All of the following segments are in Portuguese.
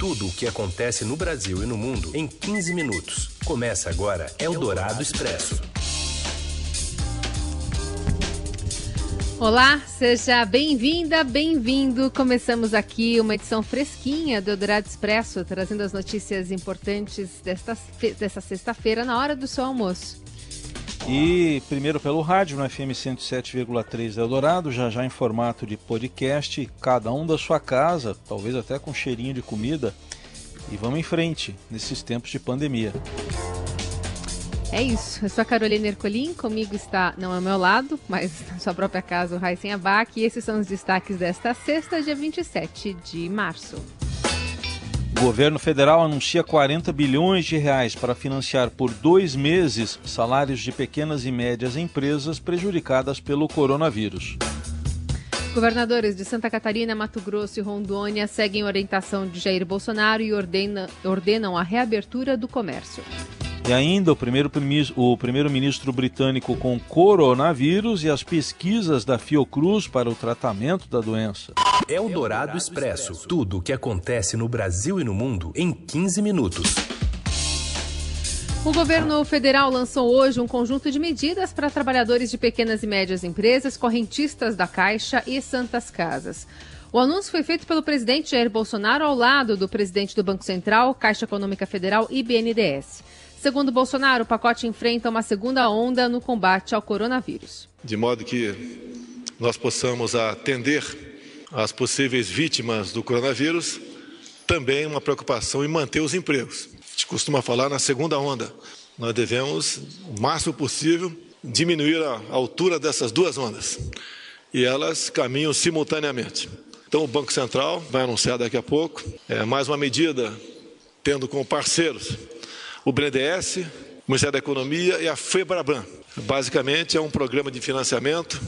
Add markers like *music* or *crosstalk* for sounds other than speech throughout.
Tudo o que acontece no Brasil e no mundo em 15 minutos. Começa agora Eldorado Expresso. Olá, seja bem-vinda, bem-vindo. Começamos aqui uma edição fresquinha do Eldorado Expresso, trazendo as notícias importantes desta, desta sexta-feira na hora do seu almoço. E primeiro pelo rádio no FM 107,3 Eldorado, já já em formato de podcast, cada um da sua casa, talvez até com cheirinho de comida. E vamos em frente nesses tempos de pandemia. É isso. Eu sou a Carolina Ercolim, comigo está, não ao meu lado, mas na sua própria casa, o Raíssen Abac. E esses são os destaques desta sexta, dia 27 de março. O governo federal anuncia 40 bilhões de reais para financiar por dois meses salários de pequenas e médias empresas prejudicadas pelo coronavírus. Governadores de Santa Catarina, Mato Grosso e Rondônia seguem orientação de Jair Bolsonaro e ordena, ordenam a reabertura do comércio. E ainda o primeiro-ministro primeiro britânico com coronavírus e as pesquisas da Fiocruz para o tratamento da doença. É o Dourado Expresso. Tudo o que acontece no Brasil e no mundo em 15 minutos. O governo federal lançou hoje um conjunto de medidas para trabalhadores de pequenas e médias empresas, correntistas da Caixa e Santas Casas. O anúncio foi feito pelo presidente Jair Bolsonaro ao lado do presidente do Banco Central, Caixa Econômica Federal e BNDES. Segundo Bolsonaro, o pacote enfrenta uma segunda onda no combate ao coronavírus. De modo que nós possamos atender as possíveis vítimas do coronavírus, também uma preocupação em manter os empregos. A gente costuma falar na segunda onda. Nós devemos, o máximo possível, diminuir a altura dessas duas ondas. E elas caminham simultaneamente. Então, o Banco Central vai anunciar daqui a pouco é, mais uma medida, tendo como parceiros o BNDES, o Ministério da Economia e a FEBRABAN. Basicamente é um programa de financiamento.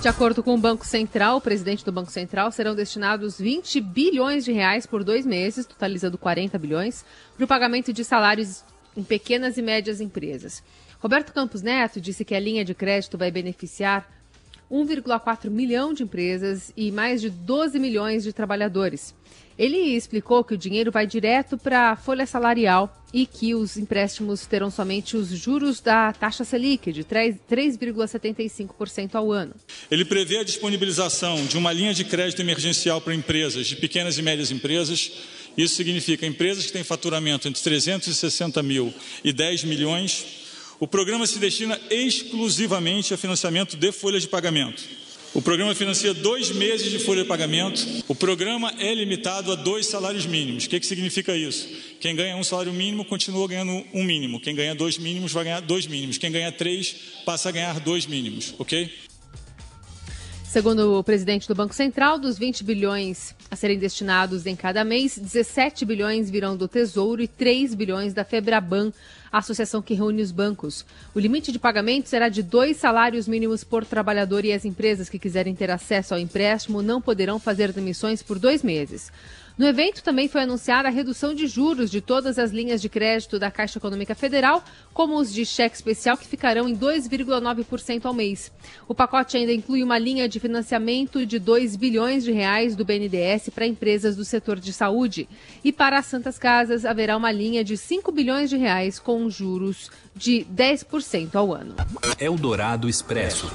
De acordo com o Banco Central, o presidente do Banco Central, serão destinados 20 bilhões de reais por dois meses, totalizando 40 bilhões, para o pagamento de salários em pequenas e médias empresas. Roberto Campos Neto disse que a linha de crédito vai beneficiar 1,4 milhão de empresas e mais de 12 milhões de trabalhadores. Ele explicou que o dinheiro vai direto para a folha salarial e que os empréstimos terão somente os juros da taxa Selic, de 3,75% ao ano. Ele prevê a disponibilização de uma linha de crédito emergencial para empresas, de pequenas e médias empresas. Isso significa empresas que têm faturamento entre 360 mil e 10 milhões. O programa se destina exclusivamente a financiamento de folhas de pagamento. O programa financia dois meses de folha de pagamento. O programa é limitado a dois salários mínimos. O que, que significa isso? Quem ganha um salário mínimo continua ganhando um mínimo. Quem ganha dois mínimos vai ganhar dois mínimos. Quem ganha três passa a ganhar dois mínimos, ok? Segundo o presidente do Banco Central, dos 20 bilhões a serem destinados em cada mês, 17 bilhões virão do Tesouro e 3 bilhões da Febraban, a associação que reúne os bancos. O limite de pagamento será de dois salários mínimos por trabalhador e as empresas que quiserem ter acesso ao empréstimo não poderão fazer demissões por dois meses. No evento também foi anunciada a redução de juros de todas as linhas de crédito da Caixa Econômica Federal, como os de cheque especial, que ficarão em 2,9% ao mês. O pacote ainda inclui uma linha de financiamento de 2 bilhões de reais do BNDES para empresas do setor de saúde. E para as Santas Casas haverá uma linha de 5 bilhões de reais com juros de 10% ao ano. Eldorado Expresso.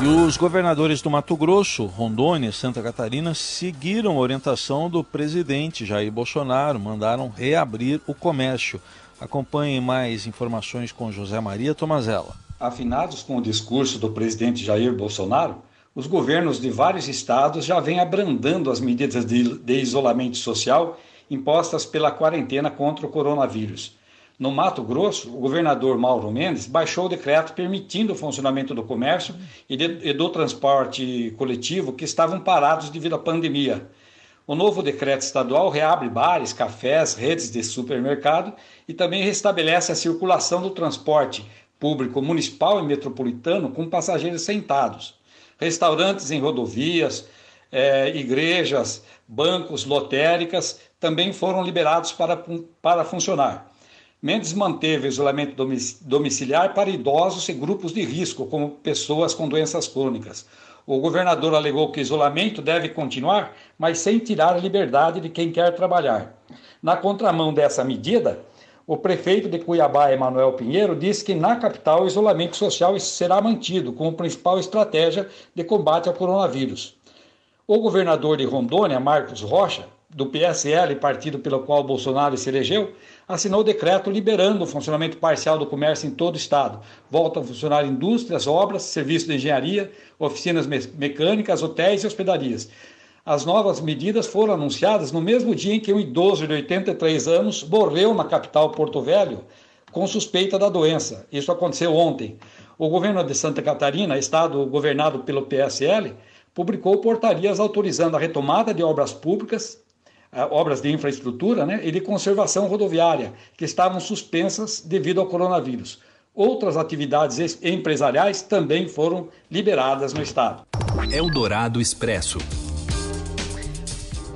E os governadores do Mato Grosso, Rondônia e Santa Catarina seguiram a orientação do presidente Jair Bolsonaro, mandaram reabrir o comércio. Acompanhem mais informações com José Maria Tomazella. Afinados com o discurso do presidente Jair Bolsonaro, os governos de vários estados já vêm abrandando as medidas de, de isolamento social impostas pela quarentena contra o coronavírus. No Mato Grosso, o governador Mauro Mendes baixou o decreto permitindo o funcionamento do comércio e, de, e do transporte coletivo que estavam parados devido à pandemia. O novo decreto estadual reabre bares, cafés, redes de supermercado e também restabelece a circulação do transporte público municipal e metropolitano com passageiros sentados. Restaurantes em rodovias, eh, igrejas, bancos, lotéricas também foram liberados para, para funcionar. Mendes manteve o isolamento domiciliar para idosos e grupos de risco, como pessoas com doenças crônicas. O governador alegou que o isolamento deve continuar, mas sem tirar a liberdade de quem quer trabalhar. Na contramão dessa medida, o prefeito de Cuiabá, Emanuel Pinheiro, disse que na capital o isolamento social será mantido como principal estratégia de combate ao coronavírus. O governador de Rondônia, Marcos Rocha, do PSL, partido pelo qual Bolsonaro se elegeu, assinou o decreto liberando o funcionamento parcial do comércio em todo o estado. Voltam a funcionar indústrias, obras, serviços de engenharia, oficinas mecânicas, hotéis e hospedarias. As novas medidas foram anunciadas no mesmo dia em que um idoso de 83 anos morreu na capital Porto Velho com suspeita da doença. Isso aconteceu ontem. O governo de Santa Catarina, estado governado pelo PSL, publicou portarias autorizando a retomada de obras públicas, obras de infraestrutura né, e de conservação rodoviária, que estavam suspensas devido ao coronavírus. Outras atividades empresariais também foram liberadas no estado. Eldorado Expresso.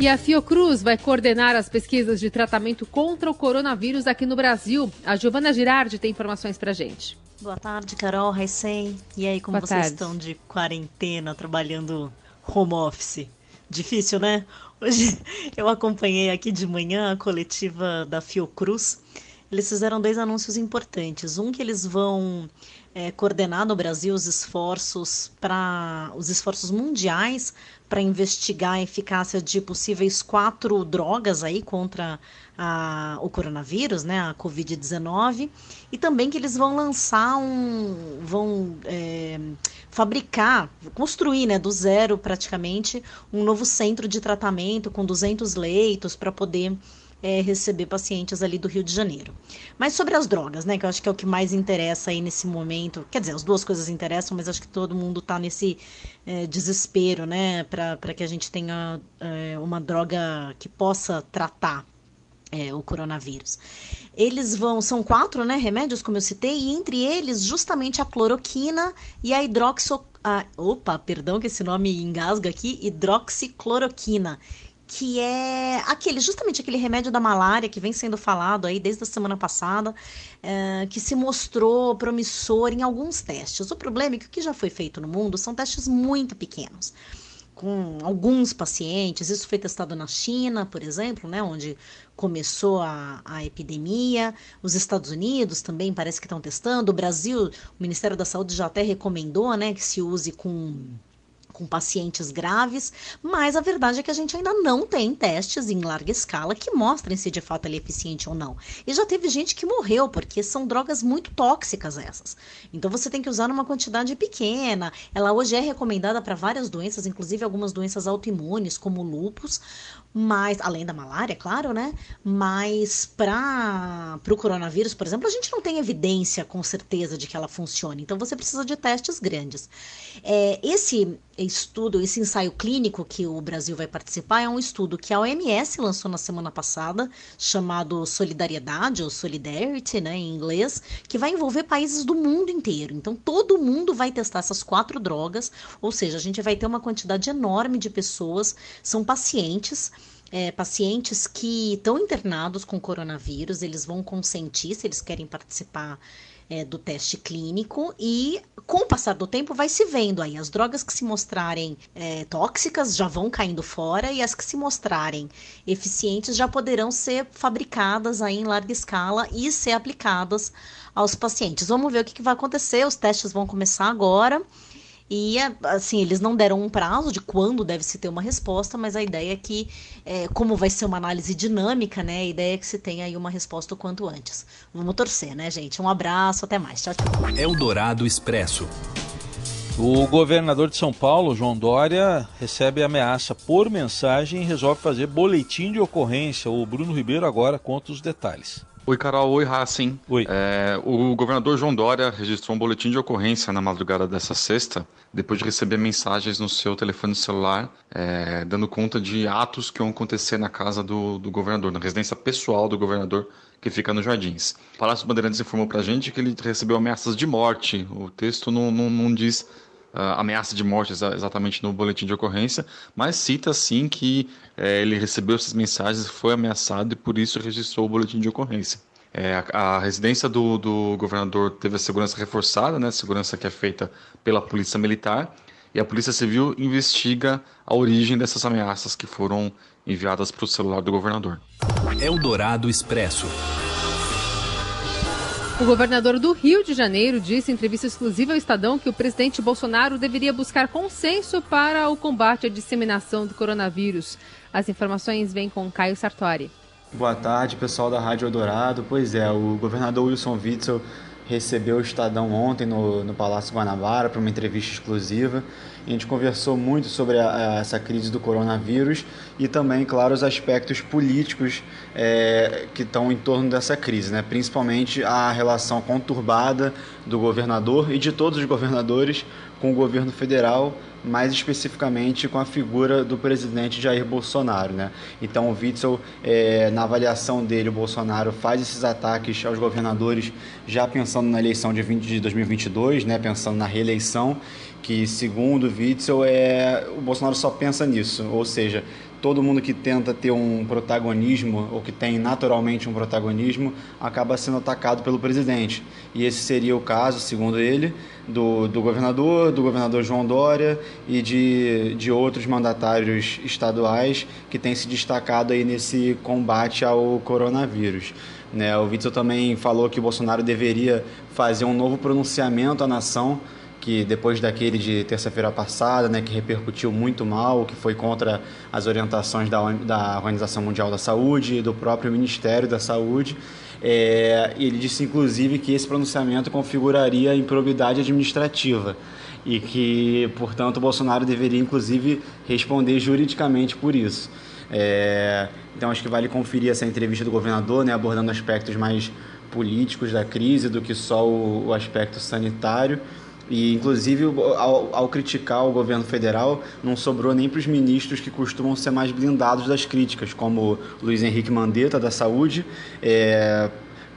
E a Fiocruz vai coordenar as pesquisas de tratamento contra o coronavírus aqui no Brasil. A Giovana Girardi tem informações para gente. Boa tarde, Carol, Raicem. E aí, como Boa vocês tarde. estão de quarentena, trabalhando home office? Difícil, né? Hoje *laughs* eu acompanhei aqui de manhã a coletiva da Fiocruz. Eles fizeram dois anúncios importantes. Um que eles vão é, coordenar no Brasil os esforços para os esforços mundiais para investigar a eficácia de possíveis quatro drogas aí contra a, o coronavírus, né, a Covid-19, e também que eles vão lançar um, vão é, fabricar, construir, né, do zero praticamente, um novo centro de tratamento com 200 leitos para poder é, receber pacientes ali do Rio de Janeiro. Mas sobre as drogas, né, que eu acho que é o que mais interessa aí nesse momento. Quer dizer, as duas coisas interessam, mas acho que todo mundo está nesse é, desespero, né, para que a gente tenha é, uma droga que possa tratar é, o coronavírus. Eles vão, são quatro, né, remédios, como eu citei, e entre eles, justamente a cloroquina e a hidroxo... A, opa, perdão que esse nome engasga aqui, hidroxicloroquina, que é aquele, justamente aquele remédio da malária que vem sendo falado aí desde a semana passada, é, que se mostrou promissor em alguns testes. O problema é que o que já foi feito no mundo são testes muito pequenos com alguns pacientes. Isso foi testado na China, por exemplo, né, onde começou a, a epidemia. Os Estados Unidos também parece que estão testando. O Brasil, o Ministério da Saúde já até recomendou né, que se use com com pacientes graves, mas a verdade é que a gente ainda não tem testes em larga escala que mostrem se de fato ele é eficiente ou não. E já teve gente que morreu, porque são drogas muito tóxicas essas. Então você tem que usar numa quantidade pequena. Ela hoje é recomendada para várias doenças, inclusive algumas doenças autoimunes, como lupus, mas além da malária, claro, né? Mas para o coronavírus, por exemplo, a gente não tem evidência com certeza de que ela funcione. Então você precisa de testes grandes. É, esse estudo, esse ensaio clínico que o Brasil vai participar é um estudo que a OMS lançou na semana passada, chamado Solidariedade ou Solidarity, né, em inglês, que vai envolver países do mundo inteiro. Então todo mundo vai testar essas quatro drogas, ou seja, a gente vai ter uma quantidade enorme de pessoas, são pacientes é, pacientes que estão internados com coronavírus, eles vão consentir se eles querem participar é, do teste clínico e com o passar do tempo vai se vendo aí as drogas que se mostrarem é, tóxicas já vão caindo fora e as que se mostrarem eficientes já poderão ser fabricadas aí em larga escala e ser aplicadas aos pacientes. Vamos ver o que, que vai acontecer. Os testes vão começar agora. E, assim, eles não deram um prazo de quando deve se ter uma resposta, mas a ideia é que, é, como vai ser uma análise dinâmica, né? A ideia é que se tenha aí uma resposta o quanto antes. Vamos torcer, né, gente? Um abraço, até mais. Tchau, tchau. Eldorado Expresso. O governador de São Paulo, João Dória, recebe ameaça por mensagem e resolve fazer boletim de ocorrência. O Bruno Ribeiro agora conta os detalhes. Oi, Carol. Oi, Racing. Oi. É, o governador João Dória registrou um boletim de ocorrência na madrugada dessa sexta, depois de receber mensagens no seu telefone celular, é, dando conta de atos que vão acontecer na casa do, do governador, na residência pessoal do governador, que fica nos Jardins. O Palácio Bandeirantes informou pra gente que ele recebeu ameaças de morte. O texto não, não, não diz ameaça de morte exa exatamente no boletim de ocorrência, mas cita sim que é, ele recebeu essas mensagens, foi ameaçado e por isso registrou o boletim de ocorrência. É, a, a, residência do, do, governador teve a segurança reforçada, né, segurança que é feita pela polícia militar, e a Polícia Civil investiga a origem dessas ameaças que foram enviadas para o celular do governador. Eldorado Expresso. O governador do Rio de Janeiro disse em entrevista exclusiva ao Estadão que o presidente Bolsonaro deveria buscar consenso para o combate à disseminação do coronavírus. As informações vêm com Caio Sartori. Boa tarde, pessoal da Rádio Eldorado. Pois é, o governador Wilson Witzel recebeu o Estadão ontem no, no Palácio Guanabara para uma entrevista exclusiva. A gente conversou muito sobre a, a, essa crise do coronavírus e também, claro, os aspectos políticos é, que estão em torno dessa crise, né? principalmente a relação conturbada do governador e de todos os governadores com o governo federal mais especificamente com a figura do presidente Jair Bolsonaro. Né? Então, o Witzel, é, na avaliação dele, o Bolsonaro faz esses ataques aos governadores já pensando na eleição de, 20, de 2022, né? pensando na reeleição, que, segundo o Witzel, é, o Bolsonaro só pensa nisso, ou seja, todo mundo que tenta ter um protagonismo ou que tem naturalmente um protagonismo acaba sendo atacado pelo presidente. E esse seria o caso, segundo ele, do, do governador, do governador João Dória e de, de outros mandatários estaduais que têm se destacado aí nesse combate ao coronavírus. Né? O Witzel também falou que o Bolsonaro deveria fazer um novo pronunciamento à nação que depois daquele de terça-feira passada, né, que repercutiu muito mal, que foi contra as orientações da, da Organização Mundial da Saúde e do próprio Ministério da Saúde, é, ele disse inclusive que esse pronunciamento configuraria improbidade administrativa e que, portanto, Bolsonaro deveria inclusive responder juridicamente por isso. É, então acho que vale conferir essa entrevista do governador, né, abordando aspectos mais políticos da crise do que só o, o aspecto sanitário. E, inclusive, ao, ao, criticar o governo federal, não sobrou nem para os ministros que costumam ser mais blindados das críticas, como Luiz Henrique Mandetta, da Saúde, é,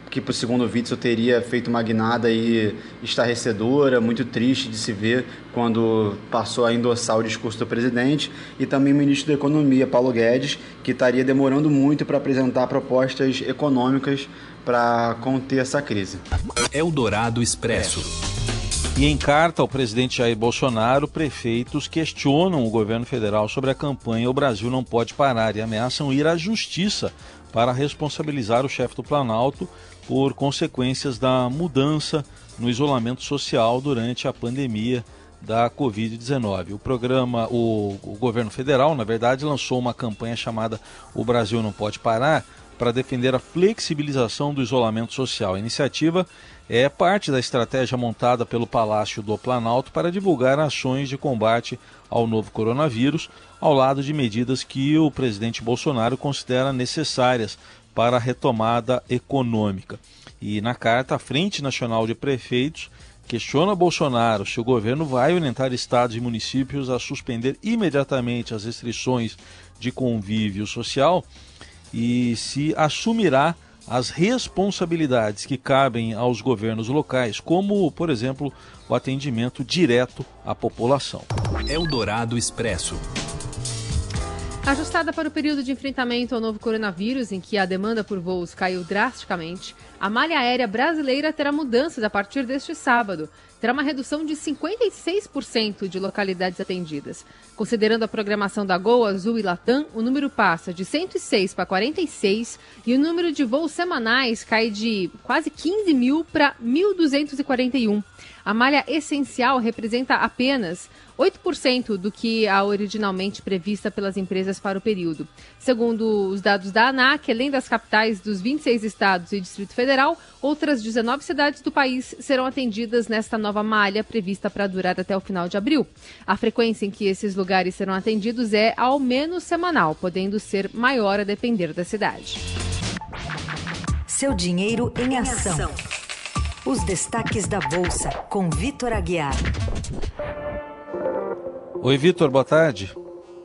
que, por segundo o Witzel, teria feito uma guinada aí estarrecedora, muito triste de se ver quando passou a endossar o discurso do presidente, e também o ministro da Economia, Paulo Guedes, que estaria demorando muito para apresentar propostas econômicas para conter essa crise. Eldorado Expresso. E em carta ao presidente Jair Bolsonaro, prefeitos questionam o governo federal sobre a campanha O Brasil Não Pode Parar e ameaçam ir à justiça para responsabilizar o chefe do Planalto por consequências da mudança no isolamento social durante a pandemia da Covid-19. O programa, o, o governo federal, na verdade, lançou uma campanha chamada O Brasil Não Pode Parar para defender a flexibilização do isolamento social. A iniciativa é parte da estratégia montada pelo Palácio do Planalto para divulgar ações de combate ao novo coronavírus, ao lado de medidas que o presidente Bolsonaro considera necessárias para a retomada econômica. E na carta, a Frente Nacional de Prefeitos questiona Bolsonaro se o governo vai orientar estados e municípios a suspender imediatamente as restrições de convívio social e se assumirá as responsabilidades que cabem aos governos locais, como, por exemplo, o atendimento direto à população. Eldorado Expresso. Ajustada para o período de enfrentamento ao novo coronavírus, em que a demanda por voos caiu drasticamente, a malha aérea brasileira terá mudanças a partir deste sábado. Terá uma redução de 56% de localidades atendidas. Considerando a programação da Gol, Azul e Latam, o número passa de 106 para 46 e o número de voos semanais cai de quase 15 mil para 1.241. A malha essencial representa apenas 8% do que a originalmente prevista pelas empresas para o período. Segundo os dados da ANAC, além das capitais dos 26 estados e Distrito Federal, outras 19 cidades do país serão atendidas nesta nova malha prevista para durar até o final de abril. A frequência em que esses lugares serão atendidos é ao menos semanal, podendo ser maior a depender da cidade. Seu dinheiro em ação. Os destaques da Bolsa, com Vitor Aguiar. Oi, Vitor, boa tarde.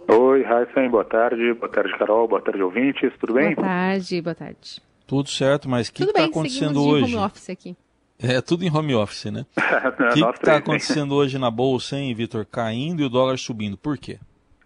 Oi, Raíssen, boa tarde. Boa tarde, Carol. Boa tarde, ouvintes. Tudo bem? Boa tarde, boa tarde. Tudo certo, mas o que está acontecendo hoje? home office aqui. É tudo em home office, né? O *laughs* que está acontecendo hoje na Bolsa, hein, Vitor? Caindo e o dólar subindo. Por quê?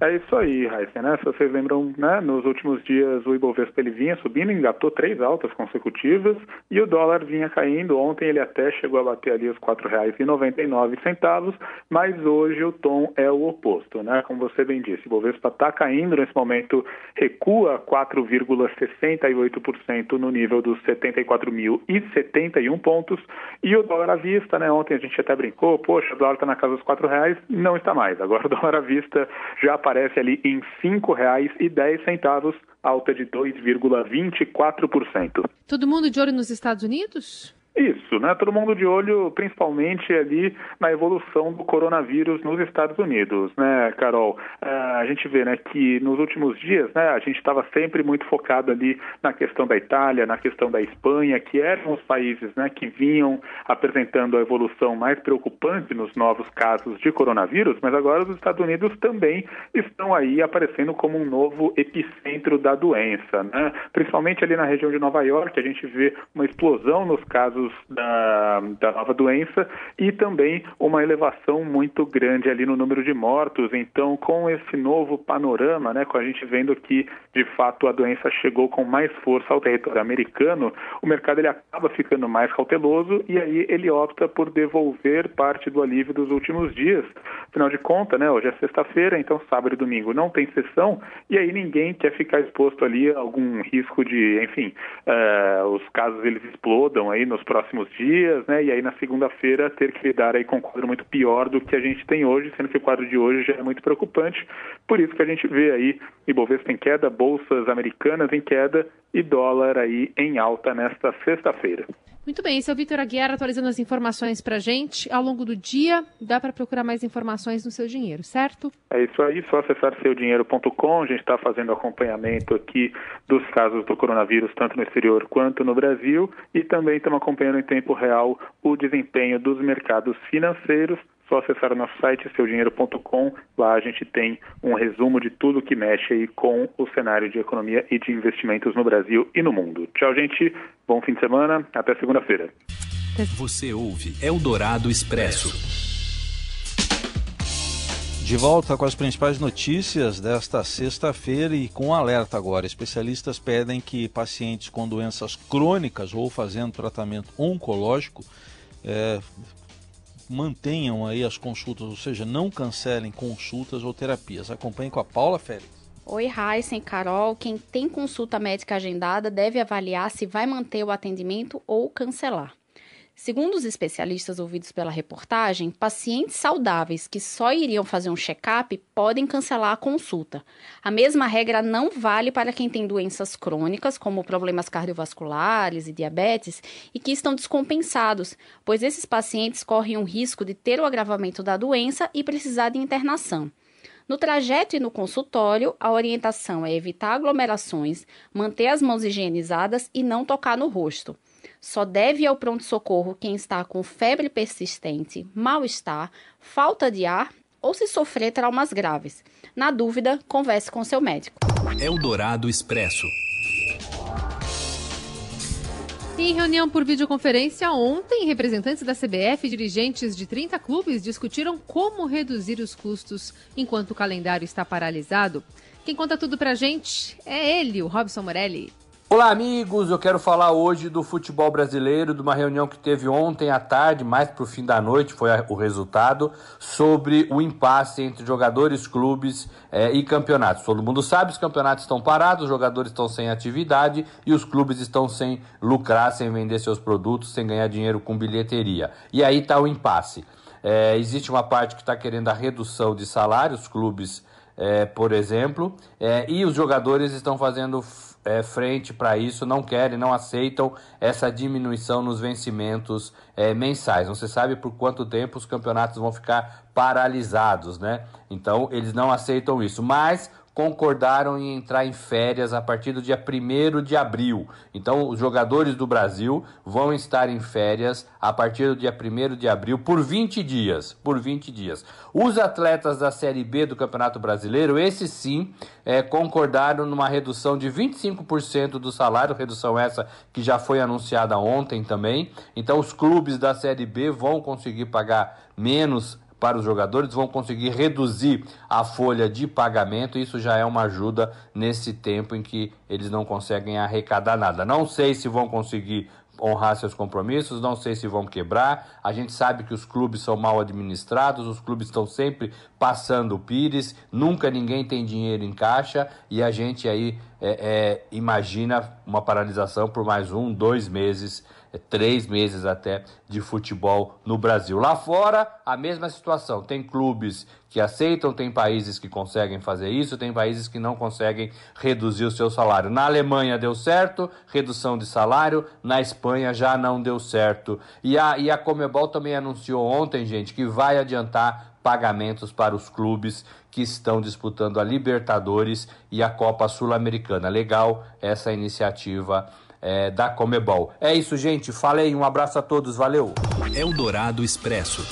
É isso aí, Heisen, né? Se vocês lembram, né, nos últimos dias o Ibovespa ele vinha subindo, engatou três altas consecutivas e o dólar vinha caindo. Ontem ele até chegou a bater ali os R$ 4,99, mas hoje o tom é o oposto, né? Como você bem disse, o Ibovespa está caindo nesse momento, recua 4,68% no nível dos 74.071 pontos e o dólar à vista, né? Ontem a gente até brincou, poxa, o dólar está na casa dos R$ reais, não está mais. Agora o dólar à vista já aparece ali em R$ 5,10, alta de 2,24%. Todo mundo de olho nos Estados Unidos? Isso, né? Todo mundo de olho, principalmente ali na evolução do coronavírus nos Estados Unidos, né, Carol? Uh, a gente vê, né, que nos últimos dias, né, a gente estava sempre muito focado ali na questão da Itália, na questão da Espanha, que eram os países, né, que vinham apresentando a evolução mais preocupante nos novos casos de coronavírus, mas agora os Estados Unidos também estão aí aparecendo como um novo epicentro da doença, né? Principalmente ali na região de Nova York, a gente vê uma explosão nos casos casos da, da nova doença e também uma elevação muito grande ali no número de mortos. Então, com esse novo panorama, né, com a gente vendo que de fato a doença chegou com mais força ao território americano, o mercado ele acaba ficando mais cauteloso e aí ele opta por devolver parte do alívio dos últimos dias. Afinal de contas, né, hoje é sexta-feira, então sábado e domingo não tem sessão e aí ninguém quer ficar exposto ali a algum risco de, enfim, uh, os casos eles explodam aí nos próximos dias, né? E aí na segunda-feira ter que lidar aí com um quadro muito pior do que a gente tem hoje, sendo que o quadro de hoje já é muito preocupante. Por isso que a gente vê aí Ibovespa em queda, bolsas americanas em queda e dólar aí em alta nesta sexta-feira. Muito bem, esse é o Vitor Aguiar atualizando as informações para gente. Ao longo do dia, dá para procurar mais informações no seu dinheiro, certo? É isso aí, só acessar seudinheiro.com. A gente está fazendo acompanhamento aqui dos casos do coronavírus, tanto no exterior quanto no Brasil, e também estamos acompanhando em tempo real o desempenho dos mercados financeiros só acessar o nosso site seudinheiro.com. Lá a gente tem um resumo de tudo que mexe aí com o cenário de economia e de investimentos no Brasil e no mundo. Tchau, gente. Bom fim de semana. Até segunda-feira. Você ouve Eldorado Expresso. De volta com as principais notícias desta sexta-feira e com um alerta agora. Especialistas pedem que pacientes com doenças crônicas ou fazendo tratamento oncológico é, mantenham aí as consultas, ou seja, não cancelem consultas ou terapias. Acompanhe com a Paula Félix. Oi, Raíssen, Carol. Quem tem consulta médica agendada deve avaliar se vai manter o atendimento ou cancelar. Segundo os especialistas ouvidos pela reportagem, pacientes saudáveis que só iriam fazer um check-up podem cancelar a consulta. A mesma regra não vale para quem tem doenças crônicas, como problemas cardiovasculares e diabetes, e que estão descompensados, pois esses pacientes correm o risco de ter o agravamento da doença e precisar de internação. No trajeto e no consultório, a orientação é evitar aglomerações, manter as mãos higienizadas e não tocar no rosto. Só deve ir ao pronto-socorro quem está com febre persistente, mal-estar, falta de ar ou se sofrer traumas graves. Na dúvida, converse com seu médico. Eldorado Expresso. Em reunião por videoconferência ontem, representantes da CBF e dirigentes de 30 clubes discutiram como reduzir os custos enquanto o calendário está paralisado. Quem conta tudo pra gente é ele, o Robson Morelli. Olá, amigos. Eu quero falar hoje do futebol brasileiro, de uma reunião que teve ontem à tarde, mais para o fim da noite foi o resultado, sobre o impasse entre jogadores, clubes eh, e campeonatos. Todo mundo sabe, os campeonatos estão parados, os jogadores estão sem atividade e os clubes estão sem lucrar, sem vender seus produtos, sem ganhar dinheiro com bilheteria. E aí está o impasse. Eh, existe uma parte que está querendo a redução de salários, clubes, eh, por exemplo, e os jogadores estão fazendo é, frente para isso, não querem, não aceitam essa diminuição nos vencimentos é, mensais. Não se sabe por quanto tempo os campeonatos vão ficar paralisados, né? Então eles não aceitam isso. Mas concordaram em entrar em férias a partir do dia 1 de abril. Então, os jogadores do Brasil vão estar em férias a partir do dia 1 de abril por 20 dias. Por 20 dias. Os atletas da Série B do Campeonato Brasileiro, esses sim, é, concordaram numa redução de 25% do salário, redução essa que já foi anunciada ontem também. Então, os clubes da Série B vão conseguir pagar menos para os jogadores, vão conseguir reduzir a folha de pagamento. Isso já é uma ajuda nesse tempo em que eles não conseguem arrecadar nada. Não sei se vão conseguir honrar seus compromissos, não sei se vão quebrar. A gente sabe que os clubes são mal administrados, os clubes estão sempre passando o pires, nunca ninguém tem dinheiro em caixa e a gente aí é, é, imagina uma paralisação por mais um, dois meses três meses até de futebol no Brasil. Lá fora, a mesma situação. Tem clubes que aceitam, tem países que conseguem fazer isso, tem países que não conseguem reduzir o seu salário. Na Alemanha deu certo, redução de salário, na Espanha já não deu certo. E a, e a Comebol também anunciou ontem, gente, que vai adiantar pagamentos para os clubes que estão disputando a Libertadores e a Copa Sul-Americana. Legal essa iniciativa é, da Comebol. É isso, gente. Falei, um abraço a todos, valeu. Eldorado Expresso.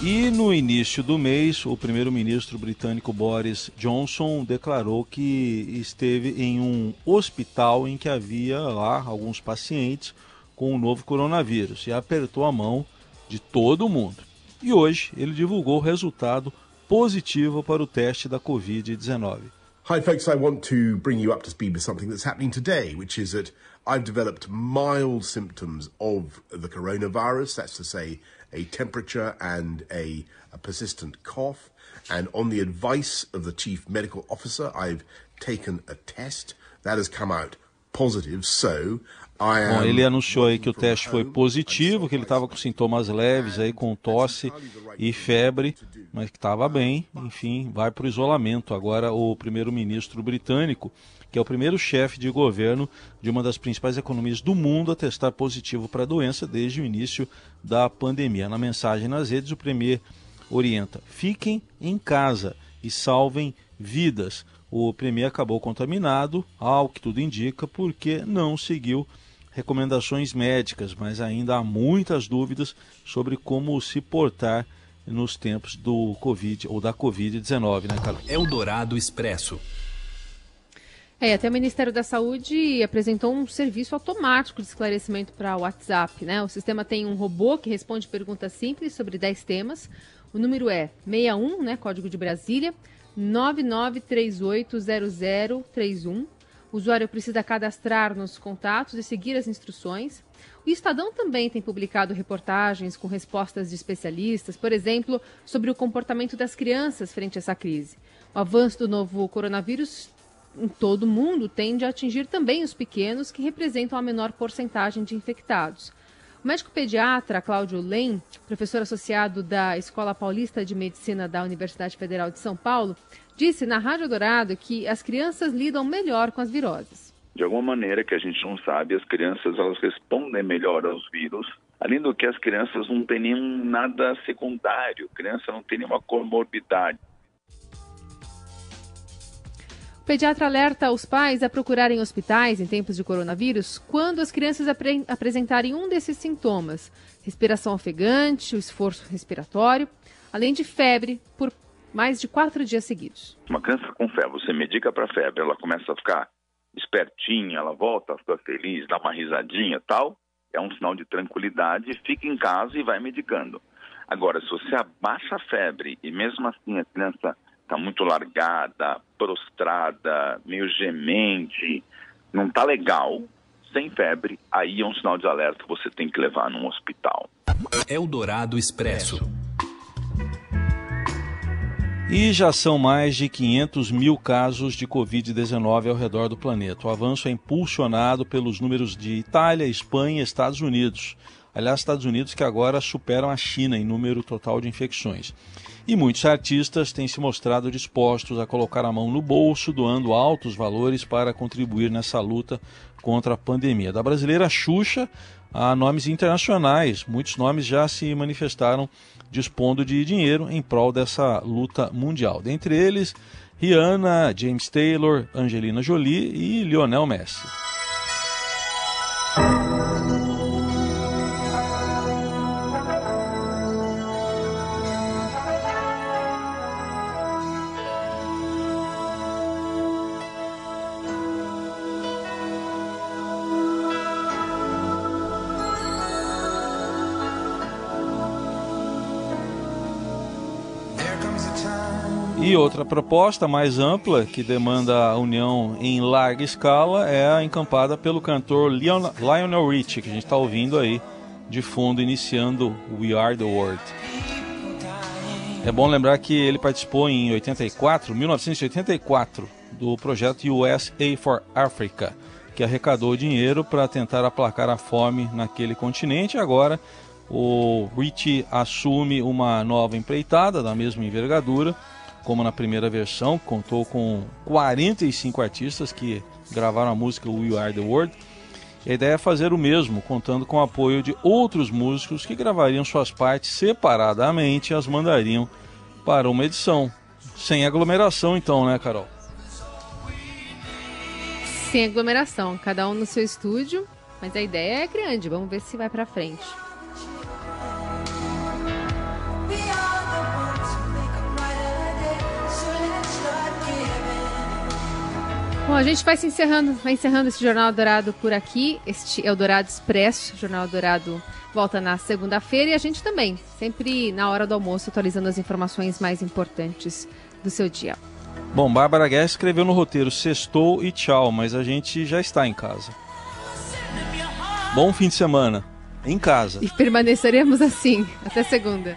E no início do mês, o primeiro-ministro britânico Boris Johnson declarou que esteve em um hospital em que havia lá alguns pacientes com o novo coronavírus e apertou a mão de todo mundo. E hoje ele divulgou o resultado positivo para o teste da Covid-19. Hi, folks. I want to bring you up to speed with something that's happening today, which is that I've developed mild symptoms of the coronavirus. That's to say, a temperature and a, a persistent cough. And on the advice of the chief medical officer, I've taken a test that has come out positive. So Bom, ele anunciou aí que o teste foi positivo, que ele estava com sintomas leves aí, com tosse e febre, mas que estava bem. Enfim, vai para o isolamento. Agora o primeiro-ministro britânico, que é o primeiro chefe de governo de uma das principais economias do mundo a testar positivo para a doença desde o início da pandemia. Na mensagem nas redes, o premier orienta: fiquem em casa e salvem vidas. O premier acabou contaminado, ao que tudo indica, porque não seguiu recomendações médicas, mas ainda há muitas dúvidas sobre como se portar nos tempos do Covid ou da Covid-19, né, Carlos? Eldorado Expresso. É, até o Ministério da Saúde apresentou um serviço automático de esclarecimento para o WhatsApp, né? O sistema tem um robô que responde perguntas simples sobre 10 temas. O número é 61, né, código de Brasília, 99380031 o usuário precisa cadastrar nos contatos e seguir as instruções. O Estadão também tem publicado reportagens com respostas de especialistas, por exemplo, sobre o comportamento das crianças frente a essa crise. O avanço do novo coronavírus em todo o mundo tende a atingir também os pequenos, que representam a menor porcentagem de infectados. O médico pediatra Cláudio Lem, professor associado da Escola Paulista de Medicina da Universidade Federal de São Paulo, disse na Rádio Dourado que as crianças lidam melhor com as viroses. De alguma maneira que a gente não sabe, as crianças elas respondem melhor aos vírus. Além do que as crianças não têm nenhum nada secundário, a criança não tem nenhuma comorbidade. O pediatra alerta os pais a procurarem hospitais em tempos de coronavírus quando as crianças apre apresentarem um desses sintomas: respiração ofegante, o esforço respiratório, além de febre por mais de quatro dias seguidos. Uma criança com febre, você medica para febre, ela começa a ficar espertinha, ela volta a ficar feliz, dá uma risadinha tal, é um sinal de tranquilidade, fica em casa e vai medicando. Agora, se você abaixa a febre e mesmo assim a criança está muito largada, prostrada, meio gemente, não está legal, sem febre, aí é um sinal de alerta que você tem que levar num hospital. Eldorado Expresso. E já são mais de 500 mil casos de Covid-19 ao redor do planeta. O avanço é impulsionado pelos números de Itália, Espanha e Estados Unidos. Aliás, Estados Unidos que agora superam a China em número total de infecções. E muitos artistas têm se mostrado dispostos a colocar a mão no bolso, doando altos valores para contribuir nessa luta contra a pandemia. Da brasileira Xuxa a nomes internacionais, muitos nomes já se manifestaram dispondo de dinheiro em prol dessa luta mundial. Dentre eles, Rihanna, James Taylor, Angelina Jolie e Lionel Messi. Outra proposta mais ampla, que demanda a união em larga escala, é a encampada pelo cantor Lionel Richie, que a gente está ouvindo aí de fundo, iniciando We Are the World. É bom lembrar que ele participou em 84, 1984, do projeto USA for Africa, que arrecadou dinheiro para tentar aplacar a fome naquele continente. Agora, o Richie assume uma nova empreitada da mesma envergadura como na primeira versão, contou com 45 artistas que gravaram a música We Are the World. E a ideia é fazer o mesmo, contando com o apoio de outros músicos que gravariam suas partes separadamente e as mandariam para uma edição. Sem aglomeração, então, né, Carol? Sem aglomeração, cada um no seu estúdio, mas a ideia é grande, vamos ver se vai para frente. Bom, a gente vai se encerrando, vai encerrando esse Jornal Dourado por aqui. Este é o Dourado Expresso. O Jornal Dourado volta na segunda-feira e a gente também, sempre na hora do almoço, atualizando as informações mais importantes do seu dia. Bom, Bárbara Guerra escreveu no roteiro sextou e tchau, mas a gente já está em casa. Bom fim de semana, em casa. E permaneceremos assim, até segunda.